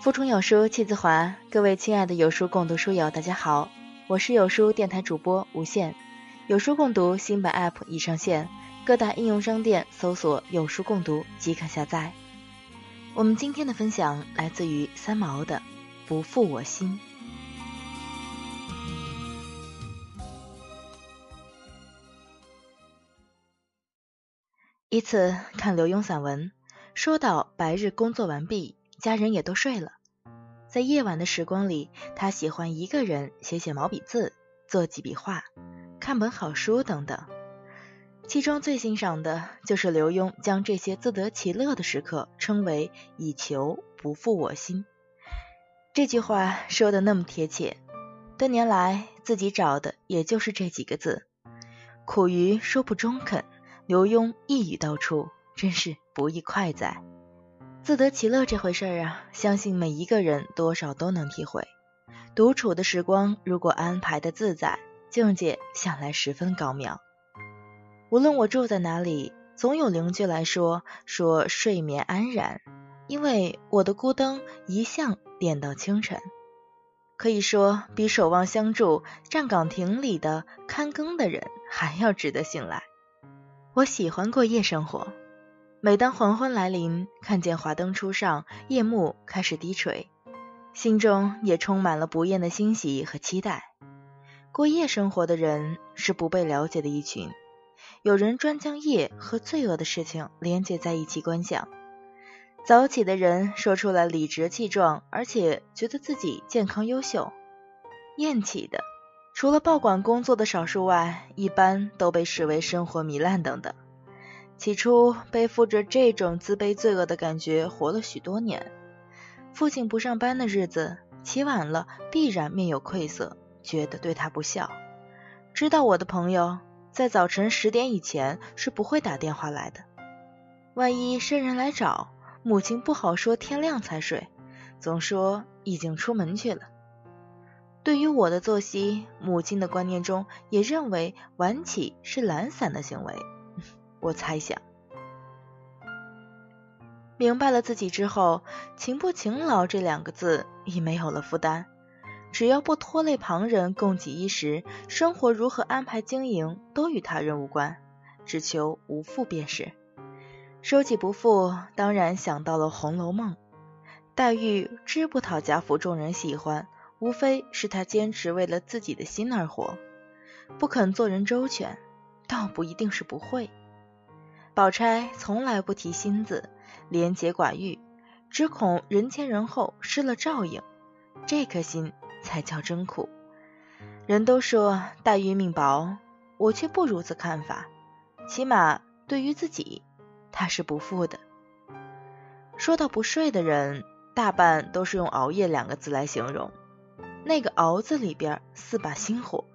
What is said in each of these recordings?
腹中有书气自华，各位亲爱的有书共读书友，大家好，我是有书电台主播吴限。有书共读新版 App 已上线，各大应用商店搜索“有书共读”即可下载。我们今天的分享来自于三毛的《不负我心》。一次看刘墉散文，说到白日工作完毕。家人也都睡了，在夜晚的时光里，他喜欢一个人写写毛笔字，做几笔画，看本好书等等。其中最欣赏的就是刘墉将这些自得其乐的时刻称为“以求不负我心”。这句话说的那么贴切，多年来自己找的也就是这几个字。苦于说不中肯，刘墉一语道出，真是不亦快哉。自得其乐这回事儿啊，相信每一个人多少都能体会。独处的时光如果安排的自在，境界想来十分高妙。无论我住在哪里，总有邻居来说说睡眠安然，因为我的孤灯一向点到清晨。可以说，比守望相助、站岗亭里的看更的人还要值得信赖。我喜欢过夜生活。每当黄昏来临，看见华灯初上，夜幕开始低垂，心中也充满了不厌的欣喜和期待。过夜生活的人是不被了解的一群，有人专将夜和罪恶的事情连接在一起观想。早起的人说出来理直气壮，而且觉得自己健康优秀；厌起的，除了报馆工作的少数外，一般都被视为生活糜烂等等。起初背负着这种自卑罪恶的感觉活了许多年，父亲不上班的日子，起晚了必然面有愧色，觉得对他不孝。知道我的朋友在早晨十点以前是不会打电话来的，万一生人来找，母亲不好说天亮才睡，总说已经出门去了。对于我的作息，母亲的观念中也认为晚起是懒散的行为。我猜想，明白了自己之后，勤不勤劳这两个字已没有了负担。只要不拖累旁人，供给衣食，生活如何安排经营都与他人无关，只求无负便是。说起不负，当然想到了《红楼梦》。黛玉知不讨贾府众人喜欢，无非是她坚持为了自己的心而活，不肯做人周全，倒不一定是不会。宝钗从来不提心字，廉洁寡欲，只恐人前人后失了照应，这颗心才叫真苦。人都说黛玉命薄，我却不如此看法。起码对于自己，她是不负的。说到不睡的人，大半都是用熬夜两个字来形容。那个熬字里边四把心火，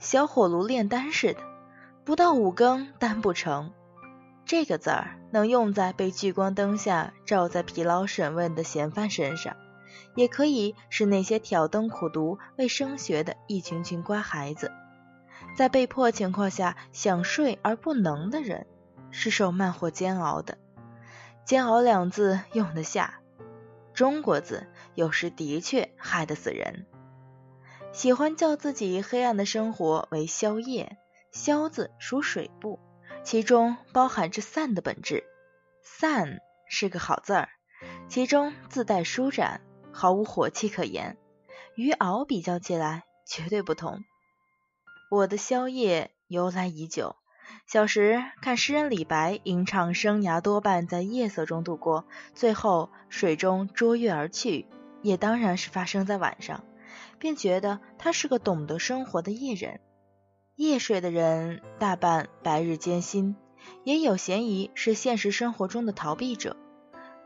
小火炉炼丹似的，不到五更丹不成。这个字儿能用在被聚光灯下照在疲劳审问的嫌犯身上，也可以是那些挑灯苦读为升学的一群群乖孩子。在被迫情况下想睡而不能的人，是受慢活煎熬的。煎熬两字用得下，中国字有时的确害得死人。喜欢叫自己黑暗的生活为宵夜，宵字属水部。其中包含着散的本质，散是个好字儿，其中自带舒展，毫无火气可言。与熬比较起来，绝对不同。我的宵夜由来已久，小时看诗人李白吟唱生涯多半在夜色中度过，最后水中捉月而去，也当然是发生在晚上，便觉得他是个懂得生活的夜人。夜睡的人大半白日艰辛，也有嫌疑是现实生活中的逃避者。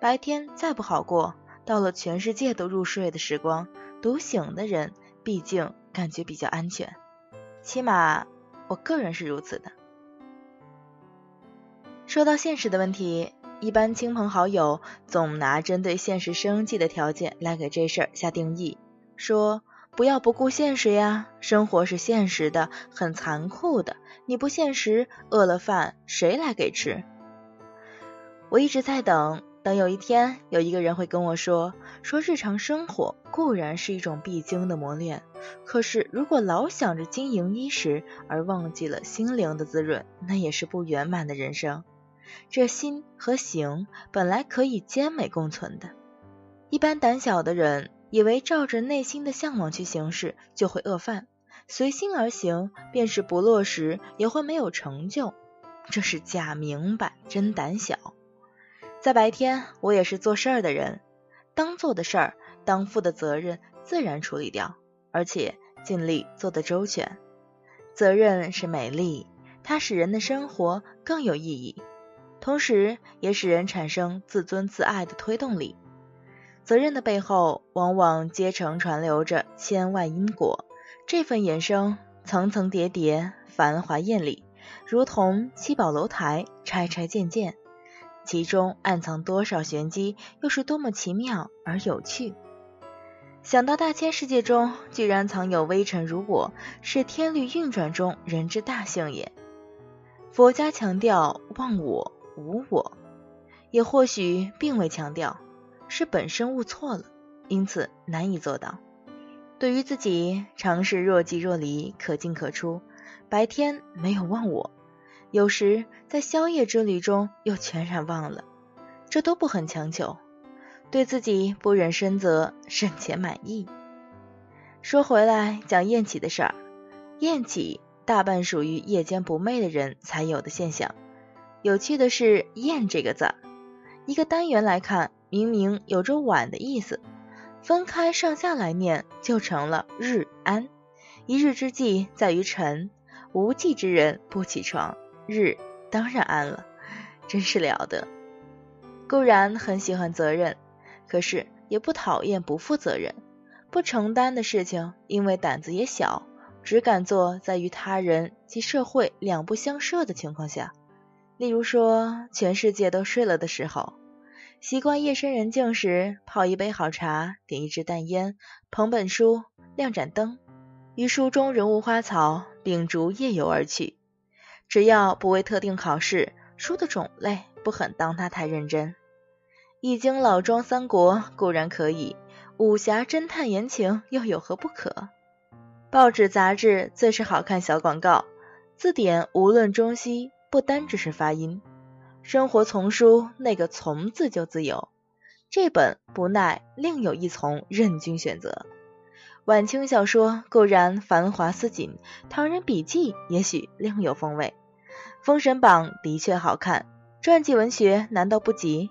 白天再不好过，到了全世界都入睡的时光，独醒的人毕竟感觉比较安全。起码我个人是如此的。说到现实的问题，一般亲朋好友总拿针对现实生计的条件来给这事儿下定义，说。不要不顾现实呀，生活是现实的，很残酷的。你不现实，饿了饭谁来给吃？我一直在等等有一天有一个人会跟我说，说日常生活固然是一种必经的磨练，可是如果老想着经营衣食而忘记了心灵的滋润，那也是不圆满的人生。这心和行本来可以兼美共存的。一般胆小的人以为照着内心的向往去行事就会饿饭，随心而行，便是不落实也会没有成就，这是假明白真胆小。在白天，我也是做事儿的人，当做的事儿、当负的责任自然处理掉，而且尽力做得周全。责任是美丽，它使人的生活更有意义，同时也使人产生自尊自爱的推动力。责任的背后，往往阶层传流着千万因果，这份衍生层层叠叠，繁华艳丽，如同七宝楼台，拆拆建建。其中暗藏多少玄机，又是多么奇妙而有趣！想到大千世界中居然藏有微尘如我，是天律运转中人之大幸也。佛家强调忘我、无我，也或许并未强调，是本身悟错了，因此难以做到。对于自己，常是若即若离，可进可出，白天没有忘我。有时在宵夜之旅中又全然忘了，这都不很强求。对自己不忍深责，甚且满意。说回来，讲厌起的事儿，厌起大半属于夜间不寐的人才有的现象。有趣的是“厌”这个字，一个单元来看，明明有着晚的意思，分开上下来念，就成了日安。一日之计在于晨，无计之人不起床。日当然安了，真是了得。固然很喜欢责任，可是也不讨厌不负责任、不承担的事情。因为胆子也小，只敢做在与他人及社会两不相涉的情况下。例如说，全世界都睡了的时候，习惯夜深人静时泡一杯好茶，点一支淡烟，捧本书，亮盏灯，于书中人物花草，秉烛夜游而去。只要不为特定考试，书的种类不很当它太认真。易经老庄三国固然可以，武侠侦探言情又有何不可？报纸杂志最是好看小广告，字典无论中西，不单只是发音。生活丛书那个从字就自由，这本不耐另有一从任君选择。晚清小说固然繁华似锦，唐人笔记也许另有风味，《封神榜》的确好看，传记文学难道不及？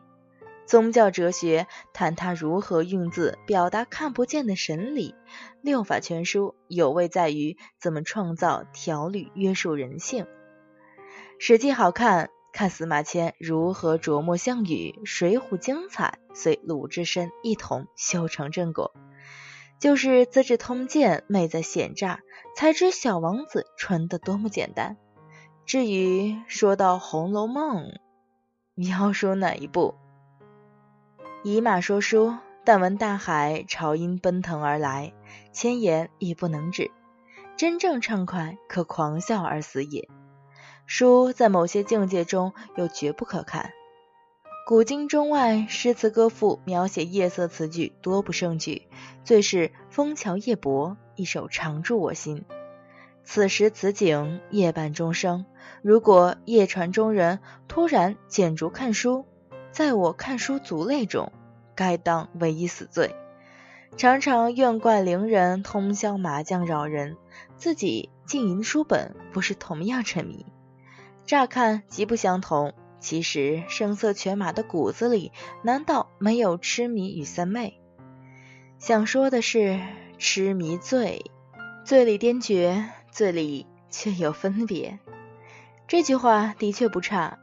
宗教哲学谈他如何用字表达看不见的神理，《六法全书》有味在于怎么创造条律约束人性，《史记》好看，看司马迁如何琢磨项羽，《水浒》精彩，随鲁智深一同修成正果。就是《资治通鉴》美在险诈，才知小王子纯的多么简单。至于说到《红楼梦》，你要说哪一部？以马说书，但闻大海潮音奔腾而来，千言亦不能止。真正畅快，可狂笑而死也。书在某些境界中又绝不可看。古今中外，诗词歌赋描写夜色词句多不胜举，最是《枫桥夜泊》一首常驻我心。此时此景，夜半钟声，如果夜船中人突然捡烛看书，在我看书族类中，该当唯一死罪。常常怨怪伶人通宵麻将扰人，自己竟吟书本，不是同样沉迷？乍看极不相同。其实声色犬马的骨子里，难道没有痴迷与三昧？想说的是，痴迷醉，醉里癫痫，醉里却有分别。这句话的确不差，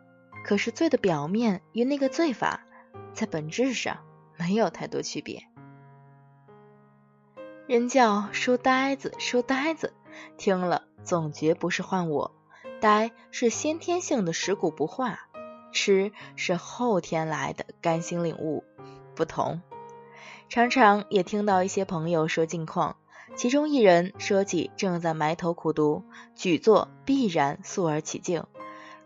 可是醉的表面与那个醉法，在本质上没有太多区别。人叫书呆子，书呆子，听了总觉不是换我，呆是先天性的食古不化。吃是后天来的甘心领悟，不同。常常也听到一些朋友说近况，其中一人说起正在埋头苦读，举座必然肃而起敬。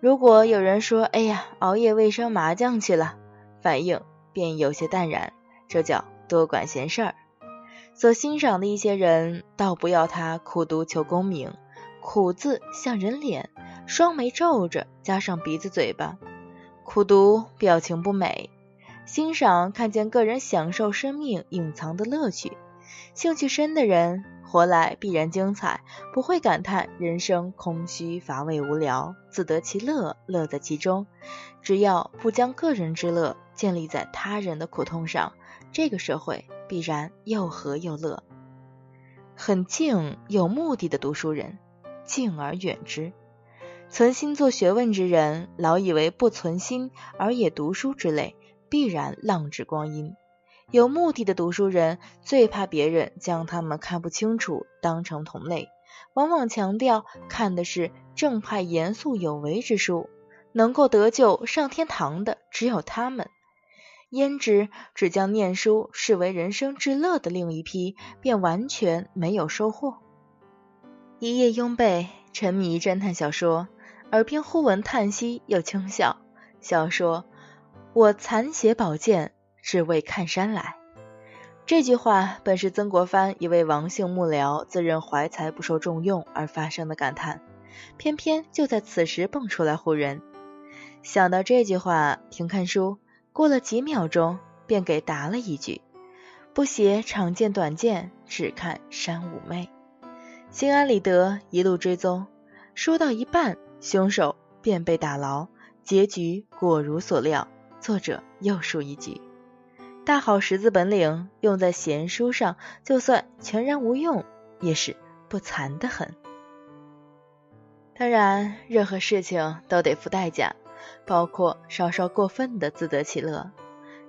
如果有人说：“哎呀，熬夜未生麻将去了”，反应便有些淡然，这叫多管闲事儿。所欣赏的一些人，倒不要他苦读求功名，苦字像人脸，双眉皱着，加上鼻子嘴巴，苦读表情不美。欣赏看见个人享受生命隐藏的乐趣，兴趣深的人活来必然精彩，不会感叹人生空虚乏味无聊，自得其乐，乐在其中。只要不将个人之乐建立在他人的苦痛上，这个社会。必然又和又乐，很静有目的的读书人，敬而远之；存心做学问之人，老以为不存心而也读书之类，必然浪掷光阴。有目的的读书人，最怕别人将他们看不清楚当成同类，往往强调看的是正派、严肃、有为之书，能够得救上天堂的只有他们。焉知只将念书视为人生之乐的另一批，便完全没有收获。一夜拥被，沉迷侦探小说，耳边忽闻叹息又轻笑。笑说：“我残血宝剑，只为看山来。”这句话本是曾国藩一位王姓幕僚自认怀才不受重用而发生的感叹，偏偏就在此时蹦出来唬人。想到这句话，停看书。过了几秒钟，便给答了一句：“不写长剑短剑，只看山妩媚。”心安理得，一路追踪。说到一半，凶手便被打牢，结局果如所料。作者又输一局。大好识字本领用在闲书上，就算全然无用，也是不残的很。当然，任何事情都得付代价。包括稍稍过分的自得其乐，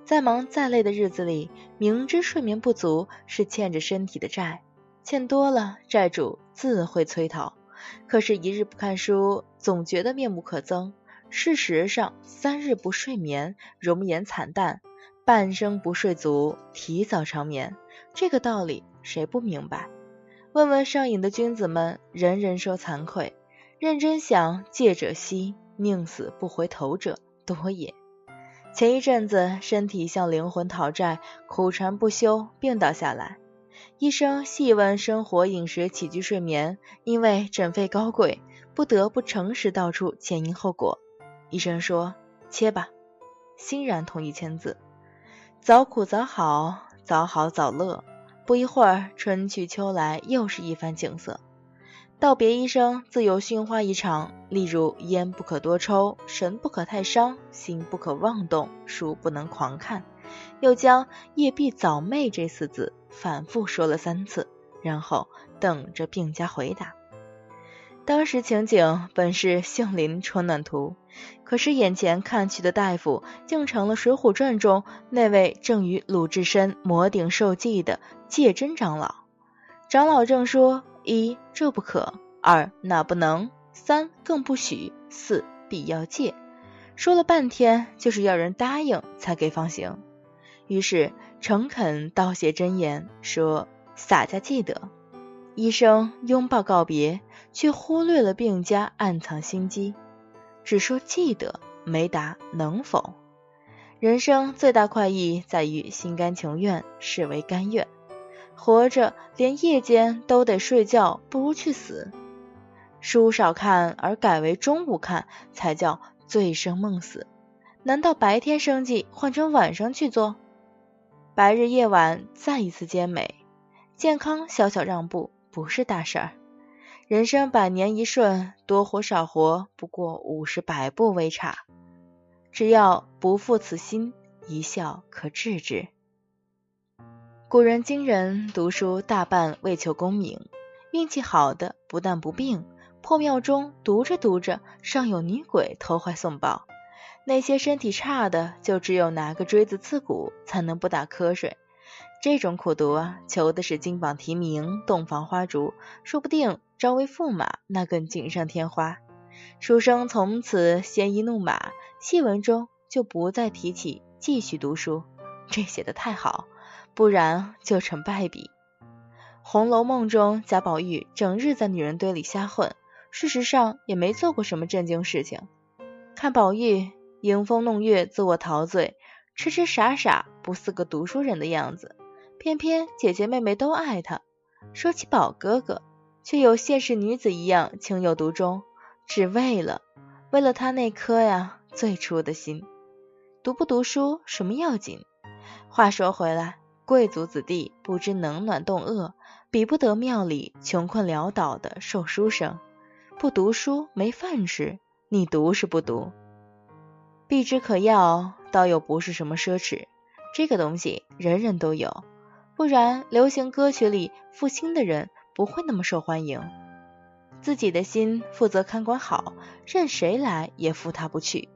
再忙再累的日子里，明知睡眠不足是欠着身体的债，欠多了债主自会催讨。可是，一日不看书，总觉得面目可憎。事实上，三日不睡眠，容颜惨淡；半生不睡足，提早长眠。这个道理谁不明白？问问上瘾的君子们，人人说惭愧。认真想，戒者稀。宁死不回头者多也。前一阵子，身体向灵魂讨债，苦缠不休，病倒下来。医生细问生活、饮食、起居、睡眠，因为诊费高贵，不得不诚实道出前因后果。医生说：“切吧。”欣然同意签字。早苦早好，早好早乐。不一会儿，春去秋来，又是一番景色。道别医生，自有训话一场。例如：烟不可多抽，神不可太伤，心不可妄动，书不能狂看。又将“夜必早寐”这四字反复说了三次，然后等着病家回答。当时情景本是杏林春暖图，可是眼前看去的大夫，竟成了《水浒传》中那位正与鲁智深摩顶受记的戒真长老。长老正说。一这不可，二那不能，三更不许，四必要戒。说了半天，就是要人答应才给放行。于是诚恳道谢真言，说洒家记得。医生拥抱告别，却忽略了病家暗藏心机，只说记得，没答能否。人生最大快意在于心甘情愿，视为甘愿。活着连夜间都得睡觉，不如去死。书少看而改为中午看，才叫醉生梦死。难道白天生计换成晚上去做？白日夜晚再一次兼美，健康小小让步不是大事儿。人生百年一瞬，多活少活，不过五十百步为差。只要不负此心，一笑可治之。古人今人读书大半为求功名，运气好的不但不病，破庙中读着读着，尚有女鬼投怀送抱；那些身体差的，就只有拿个锥子刺骨，才能不打瞌睡。这种苦读啊，求的是金榜题名、洞房花烛，说不定招为驸马，那更锦上添花。书生从此鲜衣怒马，戏文中就不再提起继续读书，这写的太好。不然就成败笔。《红楼梦》中贾宝玉整日在女人堆里瞎混，事实上也没做过什么正经事情。看宝玉迎风弄月，自我陶醉，痴痴傻傻，不似个读书人的样子。偏偏姐姐妹妹都爱他。说起宝哥哥，却有现实女子一样情有独钟，只为了为了他那颗呀最初的心。读不读书什么要紧？话说回来，贵族子弟不知冷暖冻饿，比不得庙里穷困潦倒的瘦书生。不读书没饭吃，你读是不读？避之可要，倒又不是什么奢侈。这个东西人人都有。不然，流行歌曲里负心的人不会那么受欢迎。自己的心负责看管好，任谁来也负他不去。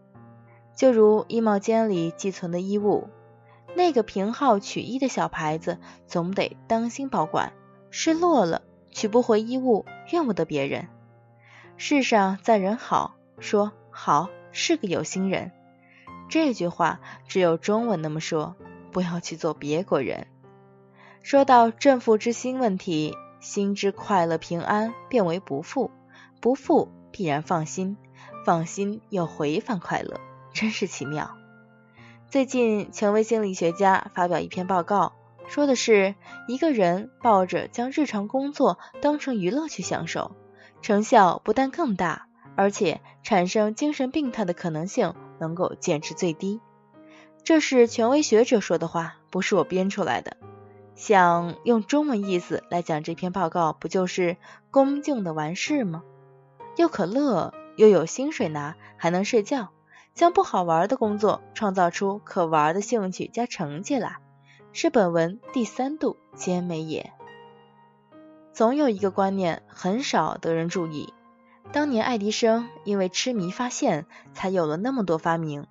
就如衣帽间里寄存的衣物，那个凭号取衣的小牌子，总得当心保管。失落了，取不回衣物，怨不得别人。世上赞人好，说好是个有心人。这句话只有中文那么说，不要去做别国人。说到正负之心问题，心之快乐平安变为不负，不负必然放心，放心又回返快乐，真是奇妙。最近，权威心理学家发表一篇报告，说的是一个人抱着将日常工作当成娱乐去享受，成效不但更大，而且产生精神病态的可能性能够减至最低。这是权威学者说的话，不是我编出来的。想用中文意思来讲这篇报告，不就是恭敬的完事吗？又可乐，又有薪水拿，还能睡觉，将不好玩的工作创造出可玩的兴趣加成绩来，是本文第三度兼美也。总有一个观念很少得人注意，当年爱迪生因为痴迷发现，才有了那么多发明。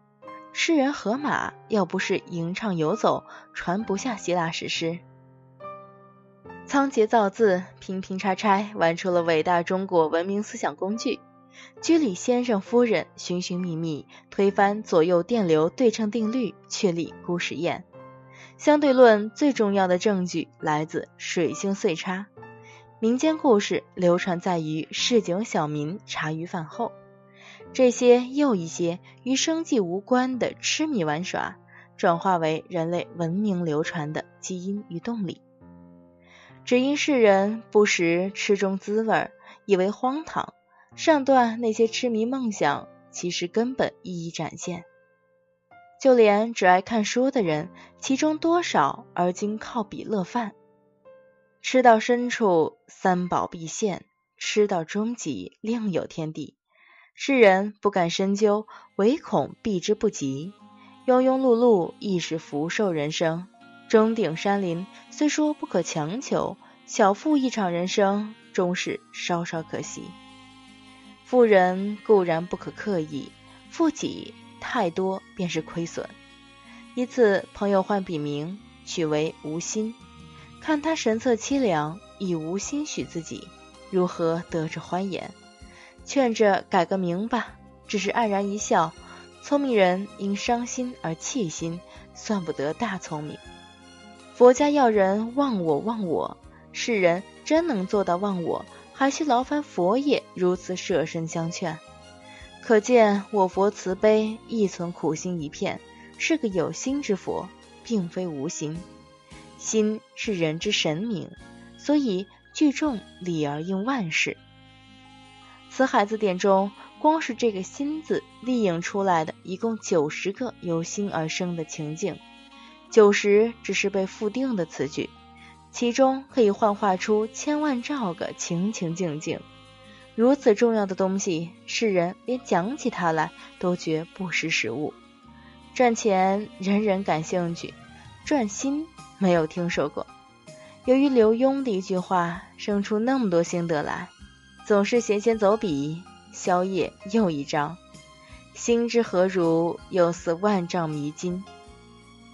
诗人荷马要不是吟唱游走，传不下希腊史诗。仓颉造字，拼拼拆拆，玩出了伟大中国文明思想工具。居里先生夫人寻寻觅觅，推翻左右电流对称定律，确立孤实验。相对论最重要的证据来自水星岁差。民间故事流传在于市井小民茶余饭后。这些又一些与生计无关的痴迷玩耍，转化为人类文明流传的基因与动力。只因世人不识吃中滋味，以为荒唐，上断那些痴迷梦想其实根本意义展现。就连只爱看书的人，其中多少而今靠笔乐饭？吃到深处，三宝必现；吃到终极，另有天地。世人不敢深究，唯恐避之不及。庸庸碌碌，亦是福寿人生。中顶山林，虽说不可强求，小富一场人生，终是稍稍可惜。富人固然不可刻意，富己太多便是亏损。一次，朋友换笔名，取为无心，看他神色凄凉，已无心许自己，如何得着欢颜？劝着改个名吧，只是黯然一笑。聪明人因伤心而弃心，算不得大聪明。佛家要人忘我忘我，世人真能做到忘我，还需劳烦佛爷如此舍身相劝。可见我佛慈悲，亦存苦心一片，是个有心之佛，并非无心。心是人之神明，所以聚众理而应万事。辞海字典中，光是这个“心”字，立影出来的一共九十个由心而生的情境。九十只是被复定的词句，其中可以幻化出千万兆个情情境境。如此重要的东西，世人连讲起它来都觉不识时务。赚钱人人感兴趣，赚心没有听说过。由于刘墉的一句话，生出那么多心得来，总是闲闲走笔，宵夜又一章。心之何如，又似万丈迷津。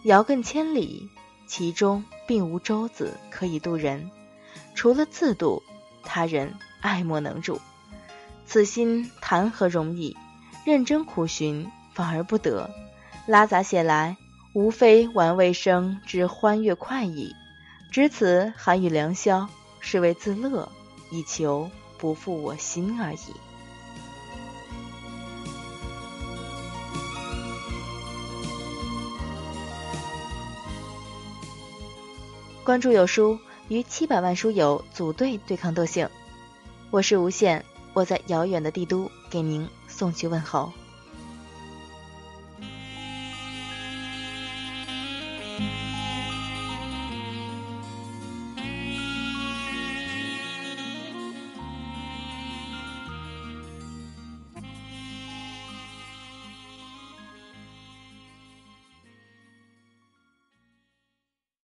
遥亘千里，其中并无舟子可以渡人，除了自渡，他人爱莫能助。此心谈何容易？认真苦寻，反而不得。拉杂写来，无非玩味生之欢悦快意，值此寒雨良宵，是为自乐，以求不负我心而已。关注有书，与七百万书友组队对抗惰性。我是无限，我在遥远的帝都给您送去问候。